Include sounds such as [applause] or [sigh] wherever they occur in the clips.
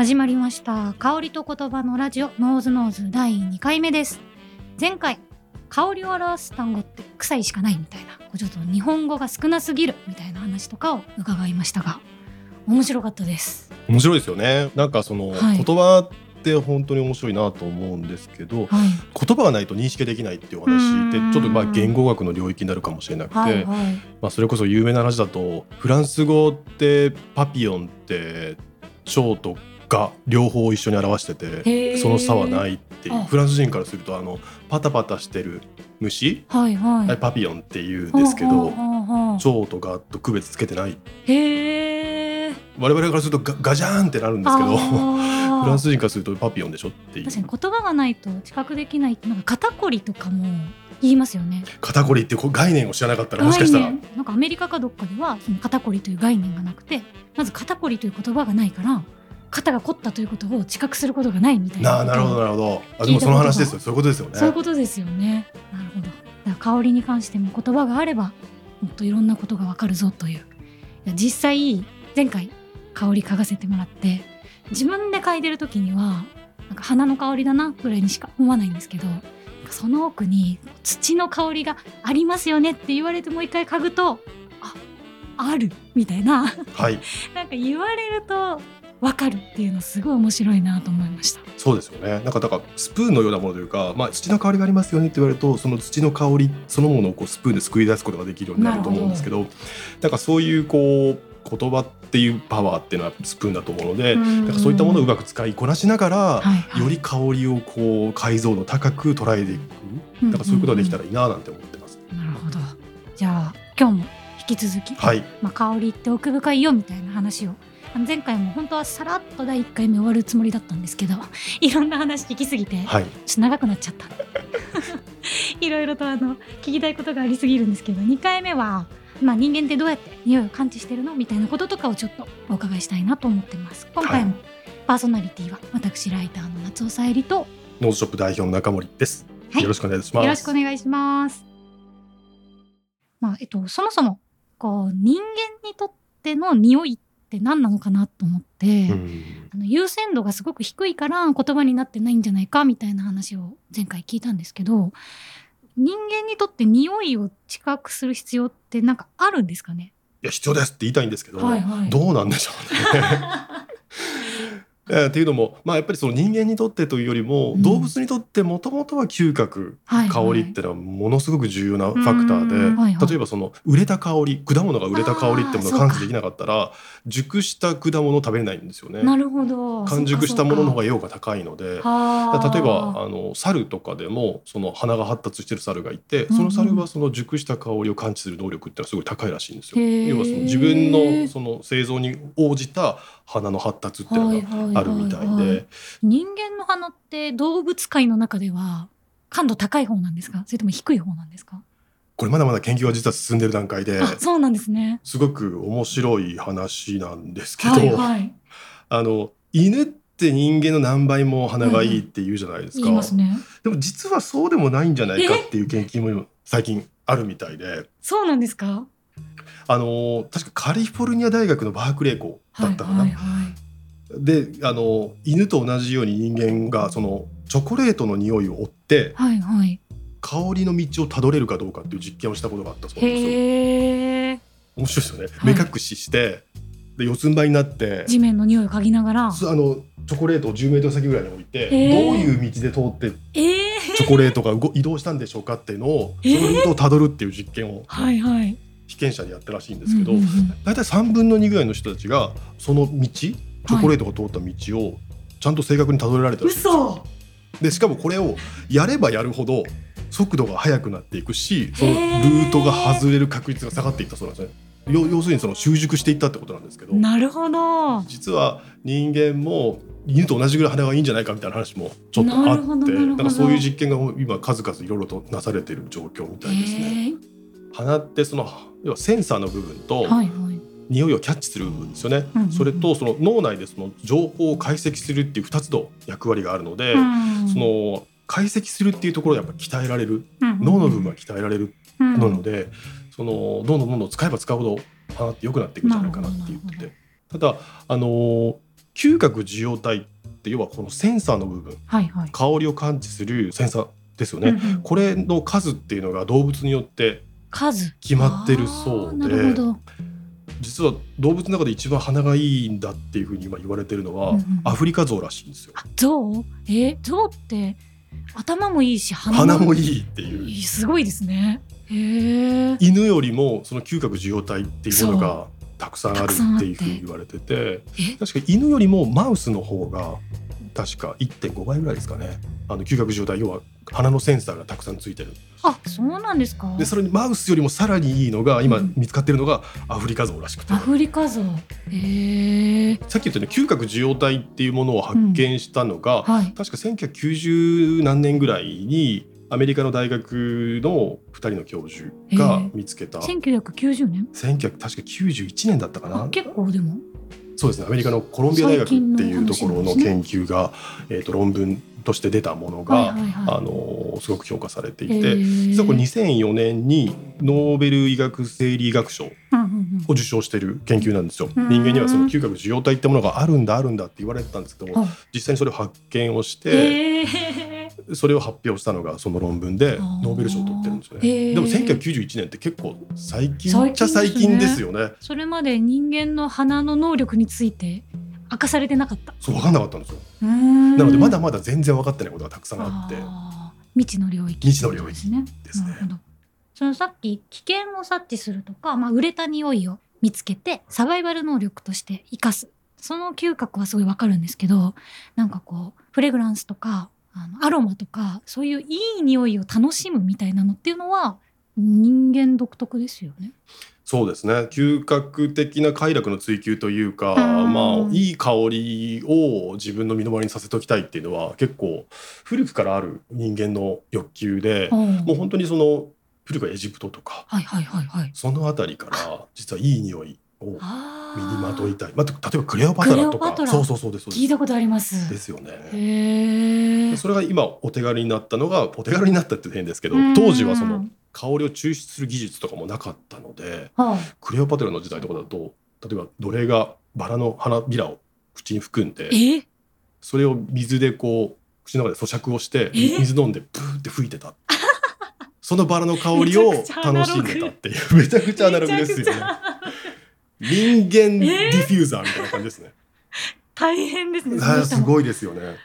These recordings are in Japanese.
始まりました。香りと言葉のラジオノーズノーズ第2回目です。前回香りを表す単語って臭いしかないみたいなちょっと日本語が少なすぎるみたいな話とかを伺いましたが面白かったです。面白いですよね。なんかその、はい。言葉って本当に面白いなと思うんですけどはい。言葉がないと認識できないっていう話でうん。ちょっとまあ言語学の領域になるかもしれなくて、はいはい。まあ、それこそ有名な話だとフランス語ってパピヨンって蝶とが両方一緒に表しててその差はないっていう。あ。フランス人からするとあのパタパタしてる虫、はいはい。パピヨンっていうんですけど蝶とガと区別つけてない。へえ我々からするとガガジャーンってなるんですけどフフランス人からするとパピヨンでしょっていう。確かに言葉がないと知覚できないなんか肩こりとかも言いますよね。肩こりって概念を知らなかったらもしかしたら。なんかアメリカかどっかではその肩こりという概念がなくてまず肩こりという言葉がないから肩が凝ったということを知覚することがないみたいな。なるほどなるほど。あでもその話ですよ。そういうことですよね。そういうことですよね。なるほど。香りに関しても言葉があればもっといろんなことがわかるぞという。実際前回香り嗅がせてもらって自分で嗅いでる時にはなんか花の香りだなぐらいにしか思わないんですけどその奥に土の香りがありますよねって言われてもう一回嗅ぐとああるみたいな。はい。[laughs] なんか言われるとわかるっていうのすごい面白いなと思いました。そうですよね。なんかだからスプーンのようなものというか、まあ、土の香りがありますよねって言われるとその土の香りそのものをこうスプーンですくい出すことができるようになると思うんですけどなんかそういうこう言葉っていうパワーっていうのはスプーンだと思うので、うん。なんかそういったものをうまく使いこなしながら、はいはい。より香りをこう解像度高く捉えていく、うん。なんかそういうことができたらいいななんて思ってます。なるほど。じゃあ今日も引き続き、はい、まあ、香りって奥深いよみたいな話を前回も本当はさらっと第1回目終わるつもりだったんですけど [laughs] いろんな話聞きすぎてちょっはい、と長くなっちゃった [laughs] いろいろとあの聞きたいことがありすぎるんですけど2回目は、まあ、人間ってどうやって匂いを感知してるのみたいなこととかをちょっとお伺いしたいなと思ってます今回もパーソナリティは私ライターの夏尾さえりとノーズショップ代表の中森です。はいよろしくお願いします。よろしくお願いします。まあ、えっと、そもそも、こう、人間にとっての匂いって何なのかなと思って、うん。あの優先度がすごく低いから言葉になってないんじゃないかみたいな話を前回聞いたんですけど、人間にとって匂いを知覚する必要ってなんかあるんですかね？いや必要ですって言いたいんですけど、はいはい。どうなんでしょうね。[laughs] えーっていうのも、まあ、やっぱりその人間にとってというよりも、うん動物にとってもともとは嗅覚、はい香りってのはものすごく重要なファクターで、うんはいはい例えばその売れた香り果物が売れた香りってものを感知できなかったら熟した果物を食べれないんですよね。なるほど。完熟したものの方がい用が高いので。例えばあの猿とかでもその鼻が発達してる猿がいてうんその猿はその熟した香りを感知する能力ってのはすごい高いらしいんですよ。要はその自分のその製造に応じた鼻の発達っていうのがあるみたいで人間の鼻って動物界の中では感度高い方なんですか？それとも低い方なんですか？これまだまだ研究は実は進んでる段階であそうなんですね。すごく面白い話なんですけど、はいはい。あの犬って人間の何倍も鼻がいいって言うじゃないですか。言いますね。でも実はそうでもないんじゃないかっていう研究も最近あるみたいで。そうなんですか？あの確かカリフォルニア大学のバークレー校だったかな、はいはいはいであの犬と同じように人間がそのチョコレートの匂いを追ってはいはい。香りの道をたどれるかどうかっていう実験をしたことがあったそうですよ。面白いですよね、はい目隠ししてで四つん這いになって地面の匂いを嗅ぎながら。すあのチョコレートを10メートル先ぐらいに置いて、どういう道で通ってええ。チョコレートが動移動したんでしょうかっていうのを、えーそのルートをたどるっていう実験をはいはい。被験者にやったらしいんですけど、大体3分の2ぐらいの人たちがその道チョコレートが通った道をちゃんと正確にたどれられたらしいんですよ嘘。でしかもこれをやればやるほど速度が速くなっていくしそのルートが外れる確率が下がっていったそうなんですね。要要するにその習熟していったってことなんですけどなるほど。実は人間も犬と同じぐらい鼻がいいんじゃないかみたいな話もちょっとあってなんかそういう実験が今数々いろいろとなされている状況みたいですね。鼻ってその要はセンサーの部分とはいはい。匂いをキャッチする部分ですよね、うんうんうん。それとその脳内でその情報を解析するっていう2つの役割があるので、うんその解析するっていうところでやっぱ鍛えられる。うん脳の部分は鍛えられるうんなので、そのどんどんどんどん使えば使うほど鼻って良くなっていくんじゃないかなって言っててただあの嗅覚受容体って要はこのセンサーの部分はいはい。香りを感知するセンサーですよね、うんうん。これの数っていうのが動物によって数決まってるそうで。実は動物の中で一番鼻がいいんだっていうふうに今言われてるのは、うんうんアフリカゾウらしいんですよあ、象？えー、象って頭もいいし鼻鼻もいいいっていうい。すごいですね。犬よりもその嗅覚受容体っていうものそがたくさんあるっていうふうに言われててえ、確か犬よりもマウスの方が確か1.5倍ぐらいですかねあの嗅覚受容体要は鼻のセンサーがたくさんついてるあ、そうなんですか。でそれにマウスよりもさらにいいのが今うん見つかってるのがアフリカゾウらしくて、アフリカゾウ。へえ。さっき言ったように嗅覚受容体っていうものを発見したのが、はい。確か1990何年ぐらいにアメリカの大学の2人の教授が見つけた、1990年？1900確か91年だったかあ、な結構でも。そうですねアメリカのコロンビア大学っていうところの研究が、えー、と論文として出たものが、はいはいはい。あのーすごく評価されていへて、ー実はこれ2004年にノーベル医学生理学賞を受賞している研究なんですよ。うん人間にはその嗅覚受容体ってものがあるんだあるんだって言われてたんですけどもあ実際にそれを発見をして、へえ。それを発表したのがその論文でノーベル賞を取ってるんですよへね。ーでも1991年って結構最近最近っちゃ最近ですよね。それまで人間の鼻の能力について明かされてなかった。そう分かんなかったんですよ。ななのでまだまだ全然分かってないことがたくさんあって。未知の領域未知の領域ですね。そのさっき危険を察知するとか、まあ、売れた匂いを見つけてサバイバル能力として生かすその嗅覚はすごいわかるんですけどなんかこうフレグランスとかあのアロマとかそういういい匂いを楽しむみたいなのっていうのは人間独特ですよね。そうですね。嗅覚的な快楽の追求というか、うん。まあいい香りを自分の身の回りにさせておきたいっていうのは結構古くからある人間の欲求で、おうもう本当にその古くはエジプトとかはいはいはいはい。その辺りから実はいい匂いをあ身にまといいたい、まあ、例えばクレオパトラとか。そうそうそうです聞いたことあります。ですよね。へえ。それが今お手軽になったのがお手軽になったって変ですけどうん。当時はその香りを抽出する技術とかもなかったのではクレオパトラの時代とかだと例えば奴隷がバラの花びらを口に含んでそれを水でこう口の中で咀嚼をしてえ？水飲んでプーって吹いてた。そのバラの香りを楽しんでたっていうめちゃくちゃアナログですよね。人間ディフューザーみたいな感じですね、大変ですね。はいすい。ごいですよね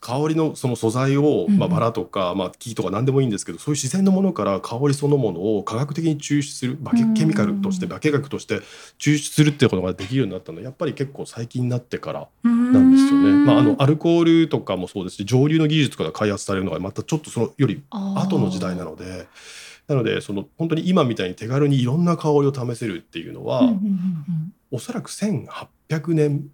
香りのその素材を、うん。まあ、バラとか、まあ、木とか何でもいいんですけどそういう自然のものから香りそのものを科学的に抽出する化学ケミカルとしてうん化学として抽出するっていうことができるようになったのはやっぱり結構最近になってからななんですよね。まあ、あのアルコールとかもそうですし蒸留の技術とかが開発されるのがまたちょっとそのより後の時代なのでなのでその本当に今みたいに手軽にいろんな香りを試せるっていうのは、うおそらく1800年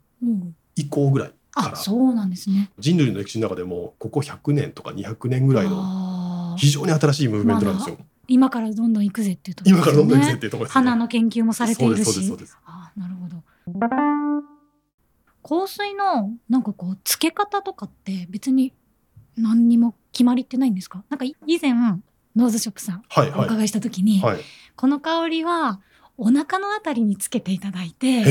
以降ぐらいから。あそうなんですね。人類の歴史の中でもここ100年とか200年ぐらいの非常に新しいムーブメントなんですよ。今からどんどん行くぜっていうところ今からどんどん行くぜっねていうところですね。花の研究もされているし。そうですそうですそうです。あーなるほど。香水のなんかこうつけ方とかって別に何にも決まりってないんですか？なんかい以前ノーズショップさんはいはい。お伺いした時に、はい。この香りはお腹のあたりにつけていただいて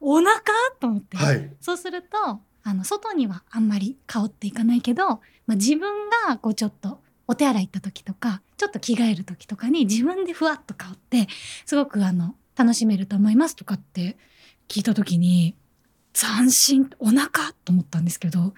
お腹？と思って、はい。そうするとあの外にはあんまり香っていかないけど、まあ、自分がこうちょっとお手洗い行った時とかちょっと着替える時とかに自分でふわっと香ってすごくあの楽しめると思いますとかって聞いた時に斬新お腹？と思ったんですけど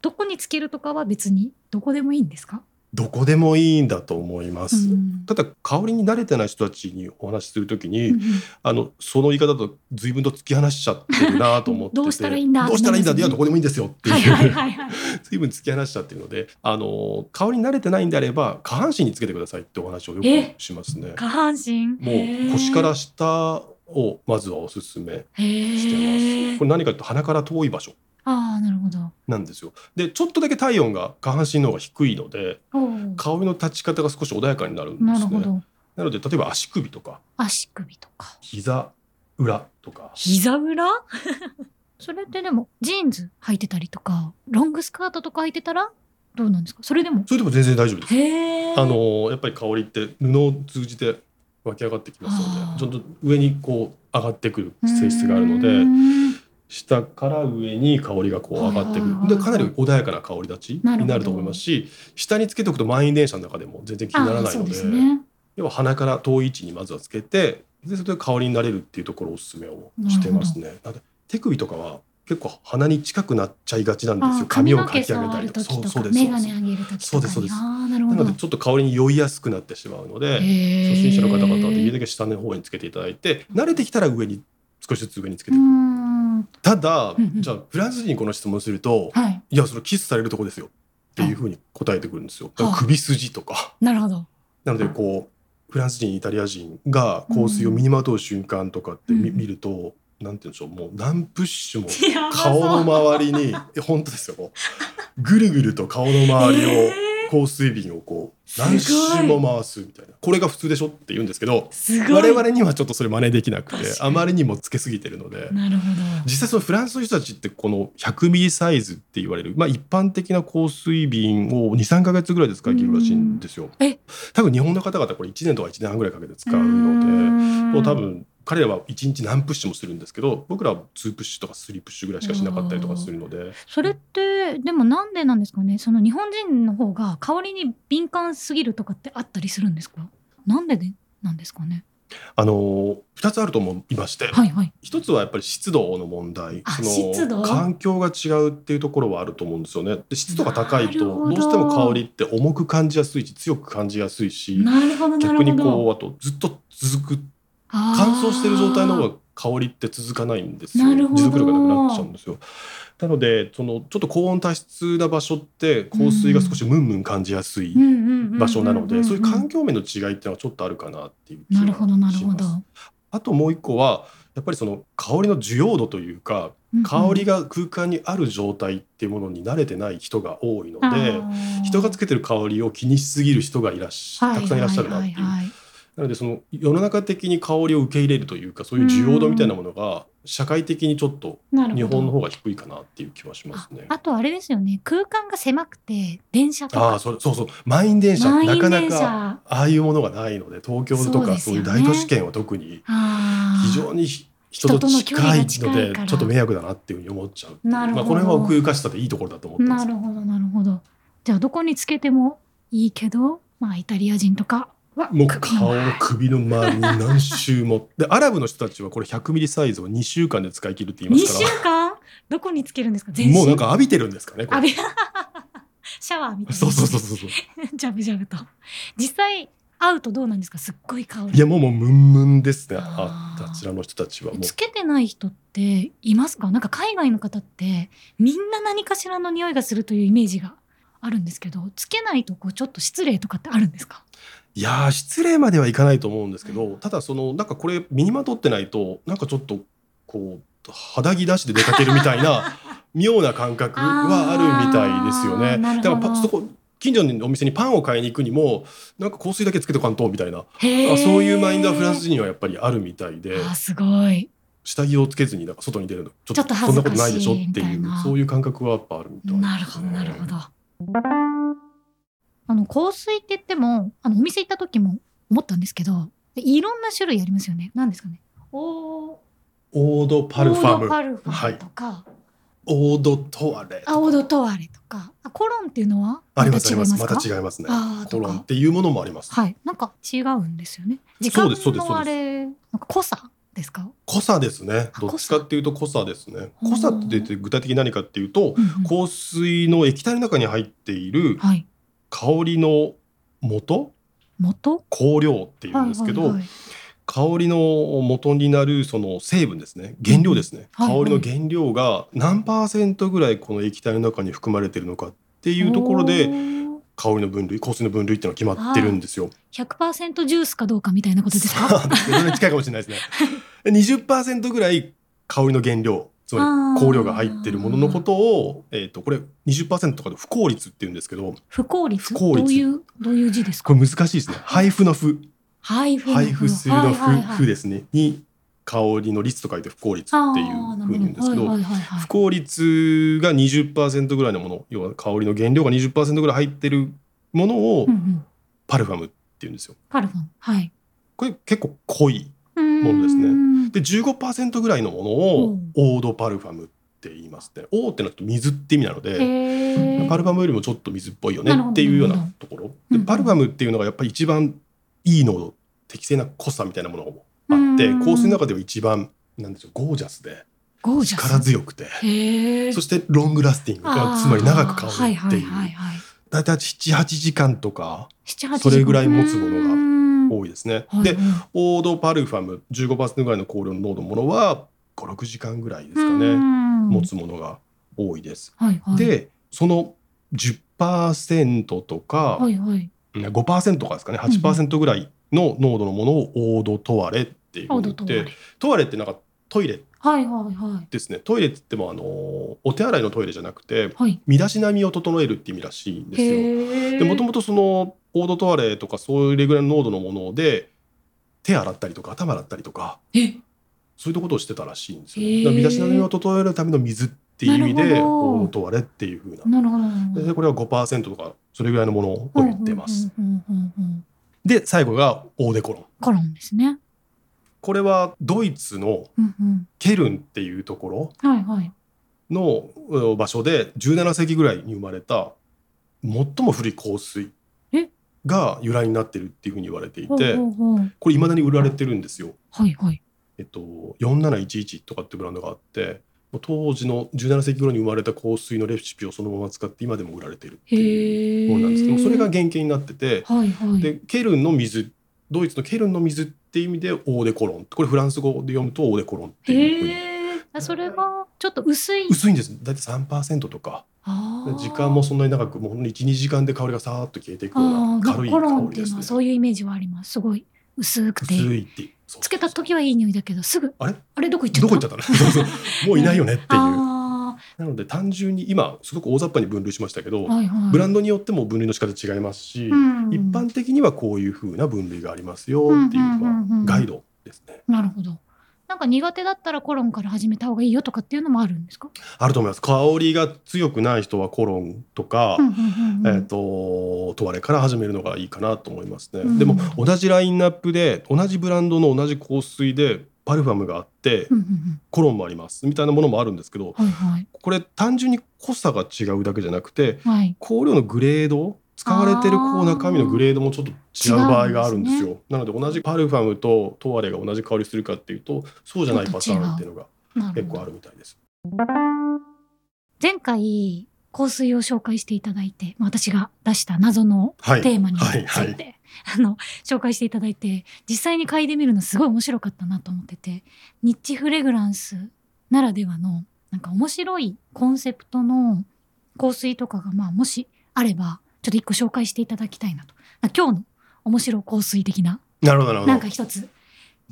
どこにつけるとかは別にどこでもいいんですか、どこでもいいんだと思います。うん。ただ香りに慣れてない人たちにお話しするときに、うんうん。あのその言い方だと随分と突き放しちゃってるなと思っててどうしたらいいんだ？どうしたらいいんだ？いやどこでもいいんですよっていう、はい。[laughs] 随分突き放しちゃってるのであの香りに慣れてないんであれば下半身につけてくださいってお話をよえ？くしますね。下半身？もう腰から下をまずはおすすめへしてーます。これ何かというと鼻から遠い場所ああなるほど。なんですよ。でちょっとだけ体温が下半身の方が低いので香りの立ち方が少し穏やかになるんですね。なるほど。なので例えば足首とか足首とか。膝裏とか膝裏？[laughs] それってでもジーンズ履いてたりとかロングスカートとか履いてたらどうなんですか？それでも？それでも全然大丈夫です。あのやっぱり香りって布を通じて湧き上がってきますのでちょっと上にこう上がってくる性質があるので下から上に香りがこう上がってくる。でかなり穏やかな香り立ちになると思いますし下につけておくと満員電車の中でも全然気にならないのでね。要は鼻から遠い位置にまずはつけてでそれで香りになれるっていうところをおすすめをしてますね。なので手首とかは結構鼻に近くなっちゃいがちなんですあよ髪をかき上げたりとか。そうそうですメガネ上げる時とかにそうですそうです。なのでちょっと香りに酔いやすくなってしまうので初心者の方々はできるだけ下の方につけていただいて慣れてきたら上に少しずつ上につけていく。んただうんうん。じゃあフランス人にこの質問するとはい。いやそのキスされるとこですよ。っていうふうに答えてくるんですよ。はあ首筋とか。なるほど。なのでこうフランス人イタリア人が香水を身にまとう瞬間とかって見,、うん見るとなんて言うんでしょう。もう何プッシュも顔の周りにえ本当ですよ。ぐるぐると顔の周りをえ香水瓶をこう何周も回すみたいなこれが普通でしょって言うんですけど。我々にはちょっとそれ真似できなくてあまりにもつけすぎてるのでなるほど。実際そのフランスの人たちってこの100ミリサイズって言われる、まあ、一般的な香水瓶を23か月ぐらいで使い切るらしいんですよ。多分日本の方々これ1年とか1年半ぐらいかけて使うのでもう多分彼らは1日何プッシュもするんですけど僕らは2プッシュとか3プッシュぐらいしかしなかったりとかするので。それってでもなんでなんですかね？その日本人の方が香りに敏感すぎるとかってあったりするんですか？なんででなんですかね？あの2つあると思いまして、はいはい。一つはやっぱり湿度の問題。あその環境が違うっていうところはあると思うんですよね。で湿度が高いとど。どうしても香りって重く感じやすいし強く感じやすいし逆にこうあとずっと続く乾燥してる状態の方が香りって続かないんですよ。持続力がなくなっちゃうんですよ。なのでそのちょっと高温多湿な場所って香水が少しムンムン感じやすい場所なのでそういう環境面の違いっていうのはちょっとあるかなっていう気がなるほどなるほど。しますあともう一個はやっぱりその香りの需要度というか香りが空間にある状態っていうものに慣れてない人が多いのあでー。人がつけてる香りを気にしすぎる人がいらっしゃたくさんいらっしゃるなっていうなのでその世の中的に香りを受け入れるというかそういう需要度みたいなものが社会的にちょっと日本の方が低いかなっていう気はしますね。ああとあれですよね。空間が狭くて電車とか。ああそれそうそう。満員電車。なかなかああいうものがないので東京とかそういう大都市圏は特に非常に人と近いのでちょっと迷惑だなっていうふうに思っちゃうまあ、この辺は奥ゆかしさでいいところだと思ってます。なるほどなるほど。じゃあどこにつけてもいいけどまあイタリア人とか。はもう顔の首の周りに何周も。で [laughs] アラブの人たちはこれ100ミリサイズを2週間で使い切るって言い2週ますか間どこにつけるんですか？全ら身。もうなんか浴びてるんですかねこれ。[laughs] シャワーみたいなそうそうそうそうそう。[laughs] ジャブジャブと。実際会うとどうなんですか？すっごい香りいやもうもうムンムンですね。ああちらの人たちはもう。つけてない人っていますか？なんか海外の方ってみんな何かしらの匂いがするというイメージがあるんですけどつけないとこうちょっと失礼とかってあるんですか？いやー失礼まではいかないと思うんですけどただそのなんかこれ身にまとってないとなんかちょっとこう肌着出しで出かけるみたいな [laughs] 妙な感覚はあるみたいですよね。だからパそこ近所のお店にパンを買いに行くにもなんか香水だけつけとかんとみたいなそういうマインドはフランス人はやっぱりあるみたいであーすごい。下着をつけずになんか外に出るのちょっとそんなことないでしょっていうそういう感覚はやっぱあるみたいなるほどなるほどあの香水って言ってもあのお店行った時も思ったんですけどでいろんな種類ありますよね。何ですかね？おー。オードパルファオードパムルファムとか、オードトワレあオードトワレとか。あコロンっていうのは？ありますあります。ままた違いますね。コロンっていうものもあります。はい。なんか違うんですよね。時間のあれなんか濃さですか、濃さですね。あどっちかっていうと濃さですね。濃さって具体的に何かっていうとうんうん。香水の液体の中に入っているはい香りの元？元？香料っていうんですけど、はいはいはい。香りの元になるその成分ですね。原料ですね、うんはいはい。香りの原料が何パーセントぐらいこの液体の中に含まれているのかっていうところで香りの分類香水の分類っていうのが決まってるんですよ。100%ジュースかどうかみたいなことですか？[laughs] 近いかもしれないですね。20%ぐらい香りの原料つまり香料が入ってるもののことを、えー、とこれ20%とかで不効率っていうんですけど不効率？不効率。どういうどういう字ですこかれ難しいですね。配布の布配布の配布するの布はですね。に香りの率と書いて不効率っていうふうに言うんですけど不効率が20%ぐらいのもの要は香りの原料が20%ぐらい入ってるものをパルファムっていうんですよ。パルファム。はい。これ結構濃いうんものですね。ねで15%ぐらいのものをオードパルファムって言いますね。オーってのは水って意味なので、へパルファムよりもちょっと水っぽいよねっていうようなところ。でパルファムっていうのがやっぱり一番いい濃度適正な濃さみたいなものがあってうん。香水の中では一番なんでしょうゴージャスで。力強くて。そしてロングラスティングがつまり長く香るってはいう大体78時間とかそれぐらい持つものがが多いですね。はいでオードパルファム15%ぐらいの香料の濃度のものは56時間ぐらいですかね。持持つものが多いです。はいはい。でその10%とかはいはい。5%とかですかね。8%ぐらいの濃度のものをオードトワレっていうふオうに言ってトワレ。ってなんかトイレはいはいはい。ですね。トイレって言ってもあのお手洗いのトイレじゃなくてはい。身だしなみを整えるって意味らしいんですよ。でもともとそのオードトワレとかそれぐらいの濃度のもので手洗ったりとか頭洗ったりとかえ？そういうことをしてたらしいんですよ。へー。だから身だしなみを整えるための水っていう意味でオードトワレっていうふうななるほどでこれは5%とかそれぐらいのものを言ってます。で最後がオーデコロン。コロンですね。これはドイツのケルンっていうところのうん場所で17世紀ぐらいに生まれた最も古い香水。えが由来になってるっていうふうに言われていてこれ未だに売られてるんですよ。はいはい。えっと、4711とかってブランドがあって当時の17世紀頃に生まれた香水のレシピをそのまま使って今でも売られてるっていうものなんです。けどそれが原型になっててはいはい。でケルンの水ドイツのケルンの水っていう意味でオーデコロン。これフランス語で読むとオーデコロンっていうふうにそれがちょっと薄い。薄いんです。大体3%とか。時間もそんなに長くもう12時間で香りがさーっと消えていくようあなあ軽い香りですね。っていうのはそういうイメージはあります。すごい。薄くて。薄いってつけた時はいい匂いだけどすぐ。あれ？あれどこ行っちゃった？どこ行っちゃったの？[laughs] もういないよねっていう。あなので単純に今すごく大雑把に分類しましたけど、あはいはい。ブランドによっても分類の仕方違いますし、うん。一般的にはこういう風な分類がありますよっていう、うんうんうんうんまあ、ガイドですね。なるほどなんか苦手だったらコロンから始めた方がいいよとかっていうのもあるんですか、あると思います。香りが強くない人はコロンとか、えっ、とトワレから始めるのがいいかなと思いますね。うんでも同じラインナップで同じブランドの同じ香水でパルファムがあって、コロンもあります。みたいなものもあるんですけど、はいはい。これ単純に濃さが違うだけじゃなくてはい。香料のグレード使われてるこう中身のグレードもちょっと違う場合があるんですよ。違うんなので同じパルファムとトワレが同じ香りするかっていうとそうじゃないパターンっていうのが結構あるみたいです。前回香水を紹介していただいて、まあ私が出した謎のはいテーマにつはいはいいて、あの紹介していただいて実際に嗅いでみるのすごい面白かったなと思っててニッチフレグランスならではのなんか面白いコンセプトの香水とかがまあもしあればちょっと一個紹介していただきたいなと。まあ今日の面白香水的な？なるほどなるほど。なんか。一つ。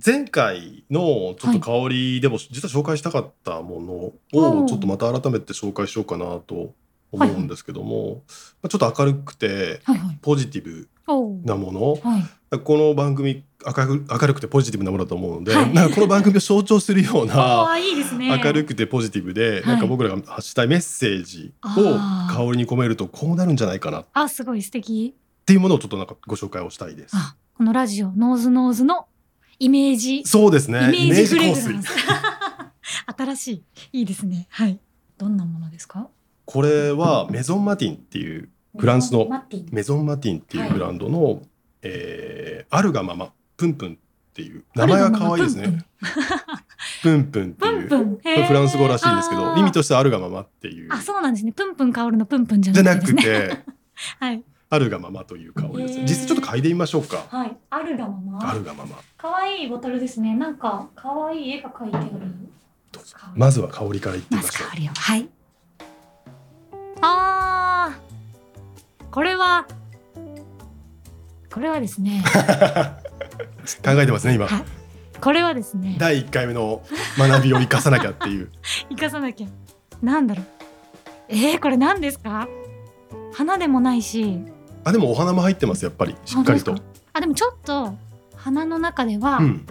前回のちょっと香りでも実は紹介したかったものはいをちょっとまた改めて紹介しようかなと思うんですけども、まあちょっと明るくてはいはい。ポジティブなもの。はい。この番組明る明るくてポジティブなものだと思うので、はいなんかこの番組を象徴するよう [laughs] あなあいいですね明るくてポジティブで、はいなんか僕らが発したいメッセージを香りに込めるとこうなるんじゃないかなっあすごい素敵ていうものをちょっとなんかご紹介をしたいです。あこのラジオノーズノーズのイメージそうですね。イメージフレグ香水ランス。[laughs] 新しい。いいですね。はい。どんなものですか？これはメゾンマティンっていうフランスの。メゾンマティンっていうブランドの、えーあるがままプンプンっていう名前が可愛いですね。プンプンってプいうンプン。これフランス語らしいんですけど意味としてはあるがままっていうあ、そうなんですね。プンプン香るのプンプンじゃなくて [laughs] はい。あるがままという香りです実際ちょっと嗅いでみましょうかはい。あるがまま。あるがまま可愛いボトルですね。なんか可愛い絵が描いてある。まずは香りからいってみまましょうず香りを。はい。あー。これは。これはですね。[laughs] 考えてますね今はい。これはですね。第1回目の学びを生かさなきゃっていう [laughs] 生かさなきゃ。なんだろう。えー、これ何ですか？花でもないし。あでもお花も入ってますやっぱりしっかりとあ、でもちょっと花の中ではうん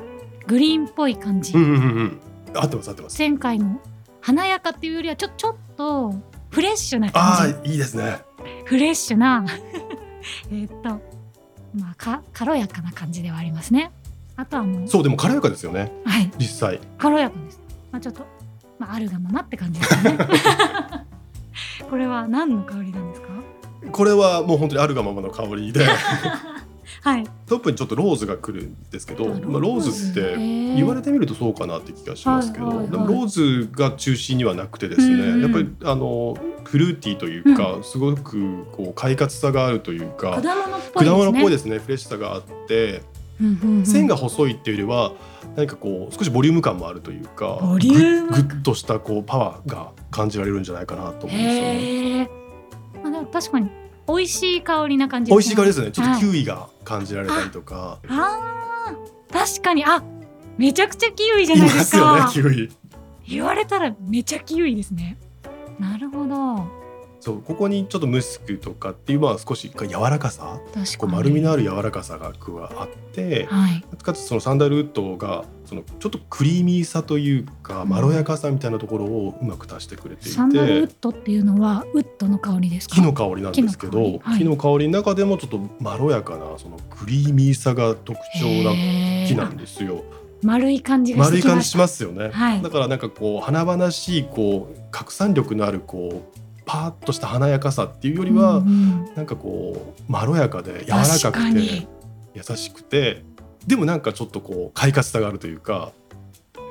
グリーンっぽい感じ。うんうんうんうん合ってます合ってます前回の華やかっていうよりはちょちょっとフレッシュなあ感じ。あいいですねフレッシュな [laughs] えーっとまあか軽やかな感じではありますね。あとはもうそうでも軽やかですよね。はい。実際。軽やかです。まあちょっとまああるがままって感じですね。[laughs] これは何の香りなんですか？これはもう本当にあるがままの香りで。[laughs] はい。トップにちょっとローズが来るんですけどあまあ、ローズって言われてみるとそうかなって気がしますけど、でもローズが中心にはなくてですね、やっぱりあのフルーティーというか、すごくこう快活さがあるというか果物っぽいですね。ぽいですねフレッシュさがあってうんうんうん。線が細いっていうよりは何かこう少しボリューム感もあるというかボリュームぐぐっとしたこうパワーが感じられるんじゃないかなと思うんですよ。ね。まあでも確かに美味しい香りな感じ美味しい香りですね。ちょっとはいキウイが感じられたりとか、あー。確かに。あめちゃくちゃキウイじゃいないでますかキウイ。言われたらめちゃキウイですねなるほど。そうここにちょっとムスクとかっていうまあ少し柔らかさ確かに。こう丸みのある柔らかさが加わってはい。かつそのサンダルウッドがそのちょっとクリーミーさというかうん。まろやかさみたいなところをうまく足してくれていサンダルウてッドっていうのはウッドの香りですか？木の香りなんですけど木の香り。はい。木の香りの中でもちょっとまろやかなそのクリーミーさが特徴な木なんですよ。丸い感じがし丸い感じしますよね、はい。だからなんかこう華々しいこう拡散力のあるこうパーッとした華やかさっていうよりは、うんなんかこうまろやかで柔らかくてに。優しくてでもなんかちょっとこう快活さがあるというか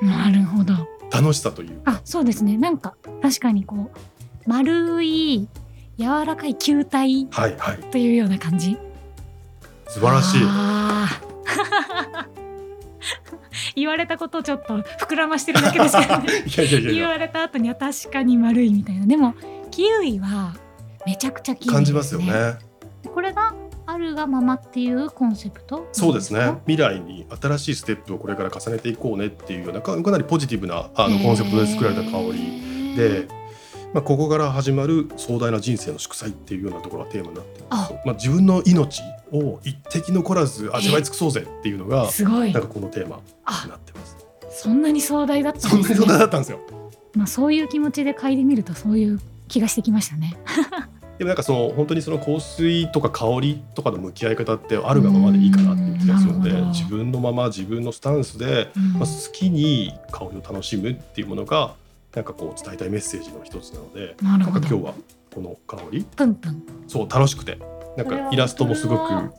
なるほど。楽しさというか。あそうですね。なんか確かにこう丸い柔らかい球体はいはい。というような感じ。素晴らしい。あー言われたことをちょっと膨らましてるだけですけどね。[laughs] 言われた後には確かに丸いみたいなでもキウイはめちゃくちゃキウイ感じますよね。これがあるがままっていうコンセプト？そうですね。未来に新しいステップをこれから重ねていこうねっていうようなかかなりポジティブなあのコンセプトで作られた香りで、まあ、ここから始まる壮大な人生の祝祭っていうようなところがテーマになってるんです。よまあ、自分の命を一滴残らず味わい尽くそうぜっていうのがすごい。なんかこのテーマにあなってます。そんなに壮大だったそんなに壮んですね大だったんですよ。まあそういう気持ちで嗅いでみるとそういう気がしてきましたね。でもなんかその本当にその香水とか香りとかの向き合い方ってあるがままでいいかなっていう気がするので自分のまま自分のスタンスで、うん。まあ、好きに香りを楽しむっていうものがなんかこう伝えたいメッセージの一つなのでななんか今日はこの香り？プンプン。そう楽しくて。なんかイラストもすごくあ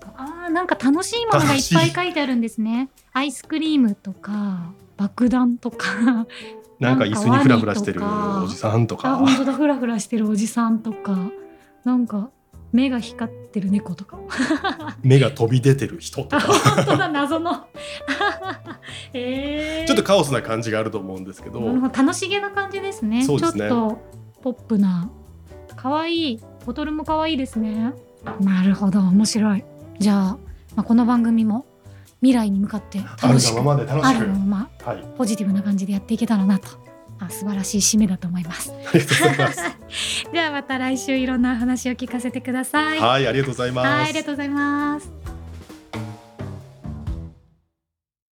ーなんか楽しいものがい。っぱい書いてあるんですね。アイスクリームとか爆弾とか。[laughs] なんか椅子にフラフラしてるおじさんとあか本当だ。フラフラしてるおじさんとか。なんか目が光ってる猫とか。目が飛び出てる人とあか。[laughs] 本当だ謎の。[laughs] えー、ちょっとカオスな感じがあると思うんですけど。楽しげな感じですね。そうですね。ちょっとポップな可愛いボトルも可愛いですね。なるほど面白い。じゃあ、まあ、この番組も未来に向かってある楽しくがままで楽あしく。るままはい。ポジティブな感じでやっていけたらなとあ素晴らしい締めだと思います。ありがとうございます。[laughs] ではまた来週いろんなお話を聞かせてください。はいありがとうございます。はいありがとうございます